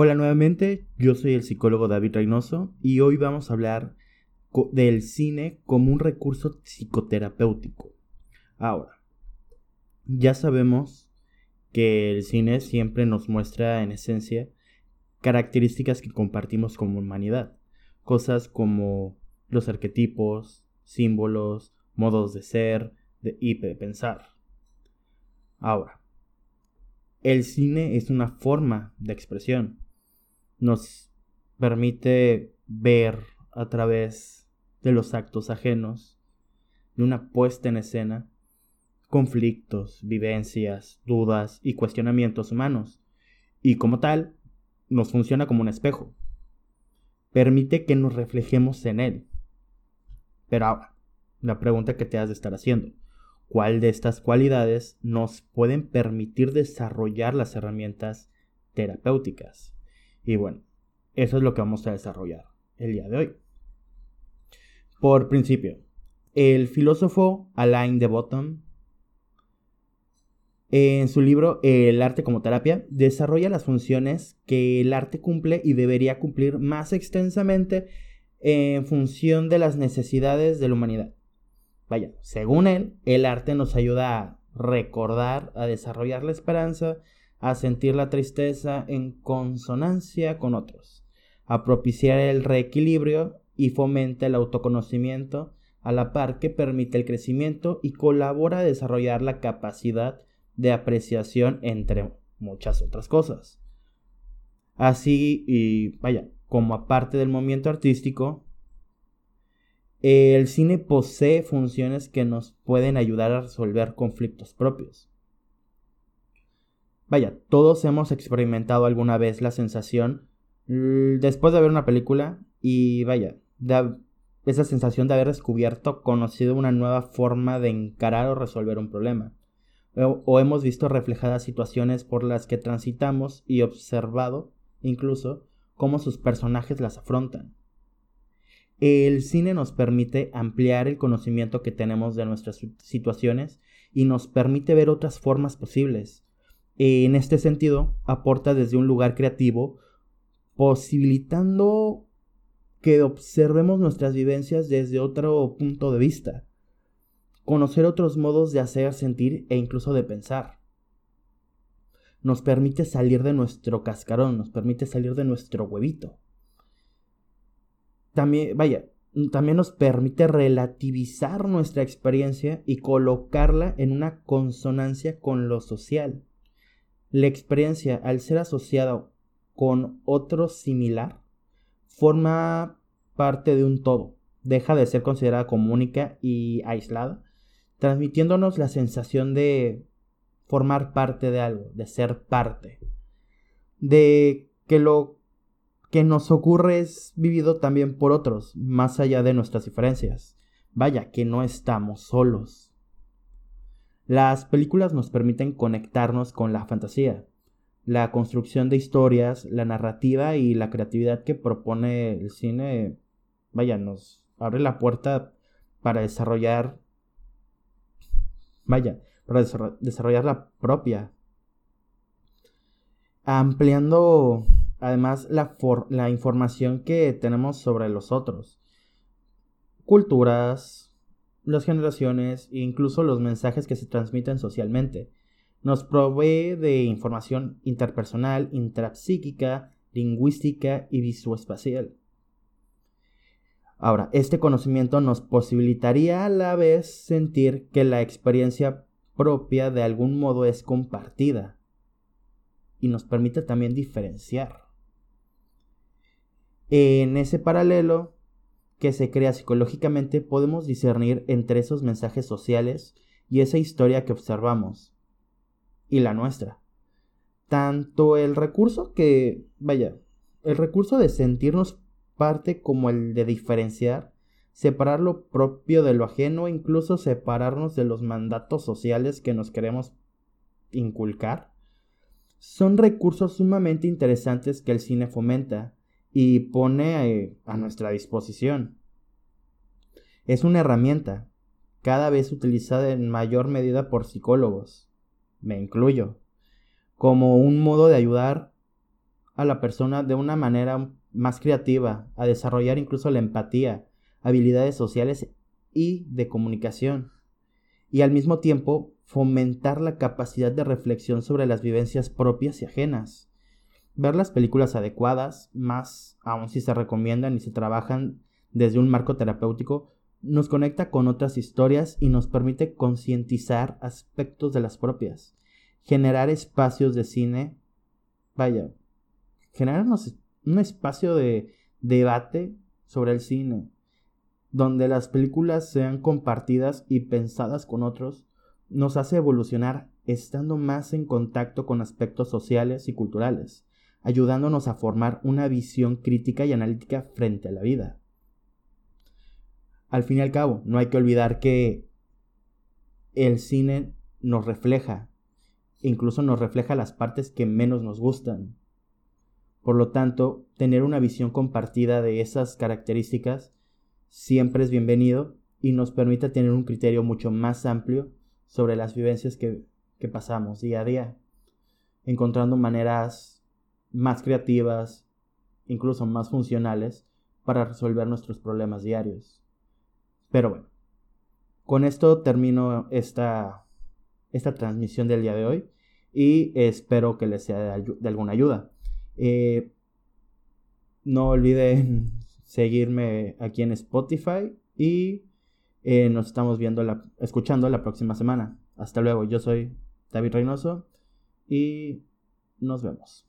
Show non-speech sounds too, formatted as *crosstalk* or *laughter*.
Hola nuevamente, yo soy el psicólogo David Reynoso y hoy vamos a hablar del cine como un recurso psicoterapéutico. Ahora, ya sabemos que el cine siempre nos muestra en esencia características que compartimos como humanidad, cosas como los arquetipos, símbolos, modos de ser y de pensar. Ahora, el cine es una forma de expresión. Nos permite ver a través de los actos ajenos, de una puesta en escena, conflictos, vivencias, dudas y cuestionamientos humanos. Y como tal, nos funciona como un espejo. Permite que nos reflejemos en él. Pero ahora, la pregunta que te has de estar haciendo cuál de estas cualidades nos pueden permitir desarrollar las herramientas terapéuticas. Y bueno, eso es lo que vamos a desarrollar el día de hoy. Por principio, el filósofo Alain de Botton, en su libro El arte como terapia, desarrolla las funciones que el arte cumple y debería cumplir más extensamente en función de las necesidades de la humanidad. Vaya, según él, el arte nos ayuda a recordar, a desarrollar la esperanza, a sentir la tristeza en consonancia con otros, a propiciar el reequilibrio y fomenta el autoconocimiento, a la par que permite el crecimiento y colabora a desarrollar la capacidad de apreciación entre muchas otras cosas. Así, y vaya, como aparte del movimiento artístico, el cine posee funciones que nos pueden ayudar a resolver conflictos propios. Vaya, todos hemos experimentado alguna vez la sensación después de ver una película y vaya, esa sensación de haber descubierto, conocido una nueva forma de encarar o resolver un problema. o hemos visto reflejadas situaciones por las que transitamos y observado incluso cómo sus personajes las afrontan. El cine nos permite ampliar el conocimiento que tenemos de nuestras situaciones y nos permite ver otras formas posibles. En este sentido, aporta desde un lugar creativo, posibilitando que observemos nuestras vivencias desde otro punto de vista, conocer otros modos de hacer, sentir e incluso de pensar. Nos permite salir de nuestro cascarón, nos permite salir de nuestro huevito también, vaya, también nos permite relativizar nuestra experiencia y colocarla en una consonancia con lo social. La experiencia, al ser asociada con otro similar, forma parte de un todo, deja de ser considerada como única y aislada, transmitiéndonos la sensación de formar parte de algo, de ser parte, de que lo que nos ocurre es vivido también por otros, más allá de nuestras diferencias. Vaya, que no estamos solos. Las películas nos permiten conectarnos con la fantasía, la construcción de historias, la narrativa y la creatividad que propone el cine, vaya, nos abre la puerta para desarrollar, vaya, para desarrollar la propia, ampliando además la, la información que tenemos sobre los otros, culturas, las generaciones e incluso los mensajes que se transmiten socialmente. Nos provee de información interpersonal, intrapsíquica, lingüística y visoespacial. Ahora, este conocimiento nos posibilitaría a la vez sentir que la experiencia propia de algún modo es compartida y nos permite también diferenciar. En ese paralelo que se crea psicológicamente podemos discernir entre esos mensajes sociales y esa historia que observamos y la nuestra. Tanto el recurso que, vaya, el recurso de sentirnos parte como el de diferenciar, separar lo propio de lo ajeno, incluso separarnos de los mandatos sociales que nos queremos inculcar, son recursos sumamente interesantes que el cine fomenta y pone eh, a nuestra disposición. Es una herramienta, cada vez utilizada en mayor medida por psicólogos, me incluyo, como un modo de ayudar a la persona de una manera más creativa, a desarrollar incluso la empatía, habilidades sociales y de comunicación. Y al mismo tiempo fomentar la capacidad de reflexión sobre las vivencias propias y ajenas. Ver las películas adecuadas, más aún si se recomiendan y se trabajan desde un marco terapéutico, nos conecta con otras historias y nos permite concientizar aspectos de las propias, generar espacios de cine, vaya, generar un espacio de debate sobre el cine, donde las películas sean compartidas y pensadas con otros, nos hace evolucionar estando más en contacto con aspectos sociales y culturales, ayudándonos a formar una visión crítica y analítica frente a la vida. Al fin y al cabo, no hay que olvidar que el cine nos refleja, incluso nos refleja las partes que menos nos gustan. Por lo tanto, tener una visión compartida de esas características siempre es bienvenido y nos permite tener un criterio mucho más amplio sobre las vivencias que, pasamos día a día, encontrando maneras más creativas, incluso más funcionales, para resolver nuestros problemas diarios. Pero bueno, con esto termino esta, esta transmisión del día de hoy y espero que les sea de, alguna ayuda. Eh, no olviden *laughs* seguirme aquí en Spotify y eh, nos estamos viendo, la, escuchando la próxima semana. Hasta luego, yo soy David Reynoso y nos vemos.